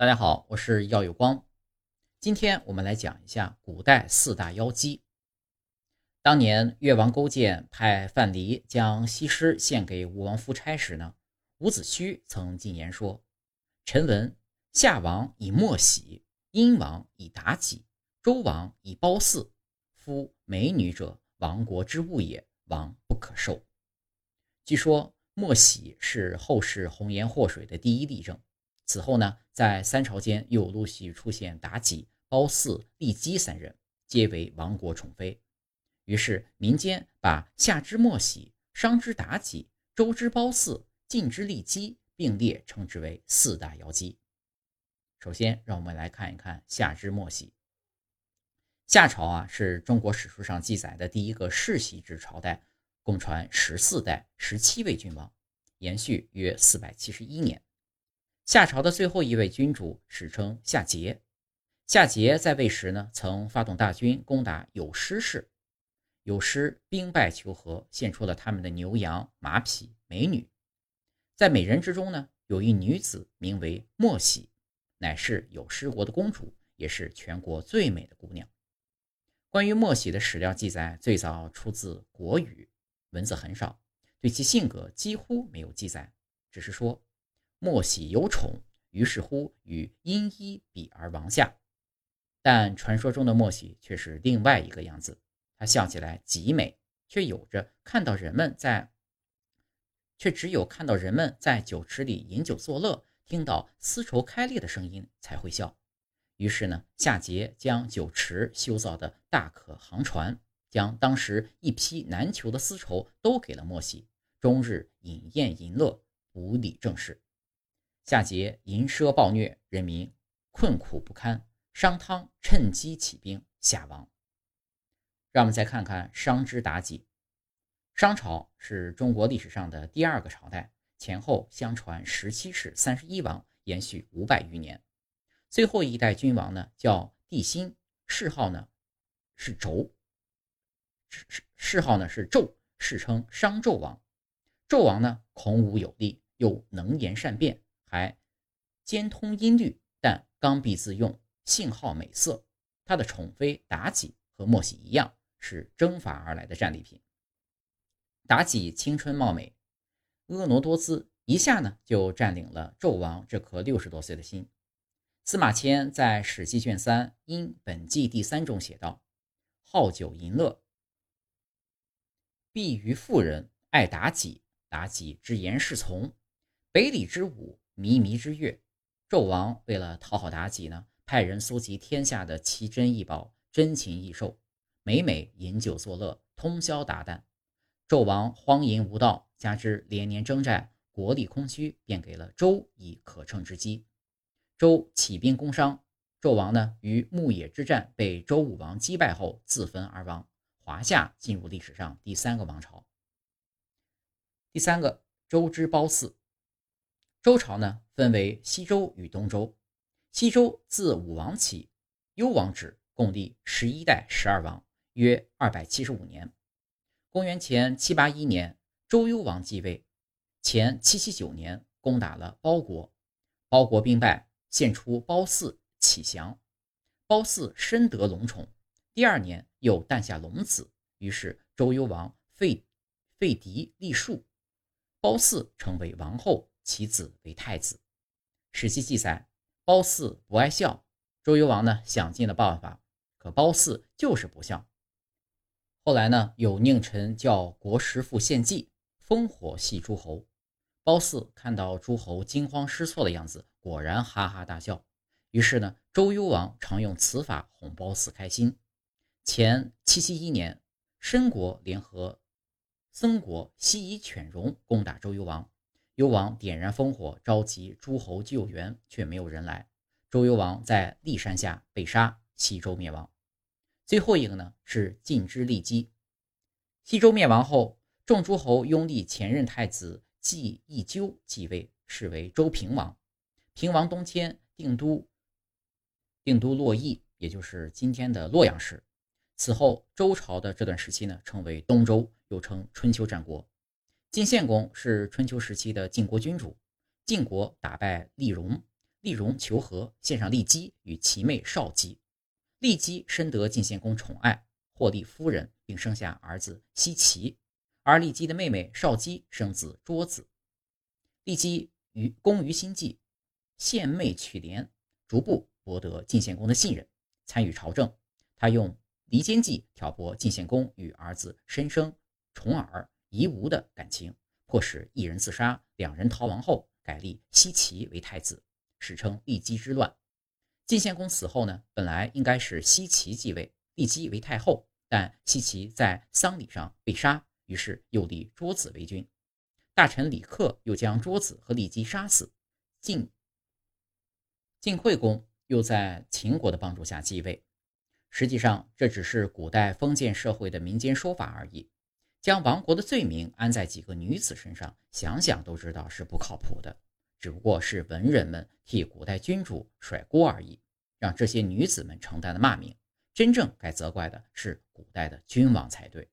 大家好，我是耀有光。今天我们来讲一下古代四大妖姬。当年越王勾践派范蠡将西施献给吴王夫差时呢，伍子胥曾进言说：“臣闻夏王以莫喜，殷王以妲己，周王以褒姒。夫美女者，亡国之物也，王不可受。”据说莫喜是后世红颜祸水的第一例证。此后呢，在三朝间又陆续出现妲己、褒姒、骊姬三人，皆为亡国宠妃。于是民间把夏之末喜、商之妲己、周之褒姒、晋之骊姬并列称之为四大妖姬。首先，让我们来看一看夏之末喜。夏朝啊，是中国史书上记载的第一个世袭制朝代，共传十四代，十七位君王，延续约四百七十一年。夏朝的最后一位君主史称夏桀。夏桀在位时呢，曾发动大军攻打有师氏，有师兵败求和，献出了他们的牛羊马匹美女。在美人之中呢，有一女子名为莫喜，乃是有师国的公主，也是全国最美的姑娘。关于莫喜的史料记载，最早出自《国语》，文字很少，对其性格几乎没有记载，只是说。莫喜有宠，于是乎与殷伊比而亡下。但传说中的莫喜却是另外一个样子，她笑起来极美，却有着看到人们在，却只有看到人们在酒池里饮酒作乐，听到丝绸开裂的声音才会笑。于是呢，夏桀将酒池修造的大可航船，将当时一批难求的丝绸都给了莫喜，终日饮宴淫乐，不理政事。夏桀淫奢暴虐，人民困苦不堪。商汤趁机起兵，夏亡。让我们再看看商之妲己。商朝是中国历史上的第二个朝代，前后相传十七世三十一王，延续五百余年。最后一代君王呢，叫帝辛，谥号呢是纣，谥谥号呢是纣，世称商纣王。纣王呢，孔武有力，又能言善辩。还兼通音律，但刚愎自用，性好美色。他的宠妃妲己和莫喜一样，是征伐而来的战利品。妲己青春貌美，婀娜多姿，一下呢就占领了纣王这颗六十多岁的心。司马迁在《史记》卷三《因本纪》第三中写道：“好酒淫乐，必于妇人，爱妲己。妲己之言是从，北里之舞。”靡靡之乐，纣王为了讨好妲己呢，派人搜集天下的奇珍异宝、珍禽异兽，每每饮酒作乐，通宵达旦。纣王荒淫无道，加之连年征战，国力空虚，便给了周以可乘之机。周起兵攻商，纣王呢于牧野之战被周武王击败后自焚而亡。华夏进入历史上第三个王朝。第三个，周之褒姒。周朝呢，分为西周与东周。西周自武王起，幽王止，共历十一代十二王，约二百七十五年。公元前七八一年，周幽王继位，前七七九年攻打了包国，包国兵败，献出褒姒启降。褒姒深得龙宠，第二年又诞下龙子，于是周幽王废废嫡立庶，褒姒成为王后。其子为太子。史记记载，褒姒不爱笑，周幽王呢想尽了办法，可褒姒就是不笑。后来呢，有佞臣叫国师傅献计，烽火戏诸侯。褒姒看到诸侯惊慌失措的样子，果然哈哈大笑。于是呢，周幽王常用此法哄褒姒开心。前七七一年，申国联合曾国、西夷犬戎攻打周幽王。幽王点燃烽火，召集诸侯救援，却没有人来。周幽王在骊山下被杀，西周灭亡。最后一个呢是晋之骊姬。西周灭亡后，众诸侯拥立前任太子季义纠继位，是为周平王。平王东迁定都，定都洛邑，也就是今天的洛阳市。此后，周朝的这段时期呢，称为东周，又称春秋战国。晋献公是春秋时期的晋国君主，晋国打败厉戎，丽戎求和，献上骊姬与其妹少姬。骊姬深得晋献公宠爱，获立夫人，并生下儿子奚齐。而骊姬的妹妹少姬生子卓子。骊姬于攻于心计，献媚取怜，逐步博得晋献公的信任，参与朝政。他用离间计挑拨晋献公与儿子申生、重耳、夷吾的感情，迫使一人自杀，两人逃亡后。改立西齐为太子，史称骊姬之乱。晋献公死后呢，本来应该是西齐继位，骊姬为太后，但西齐在丧礼上被杀，于是又立卓子为君。大臣李克又将卓子和骊姬杀死。晋晋惠公又在秦国的帮助下继位。实际上，这只是古代封建社会的民间说法而已。将亡国的罪名安在几个女子身上，想想都知道是不靠谱的。只不过是文人们替古代君主甩锅而已，让这些女子们承担了骂名。真正该责怪的是古代的君王才对。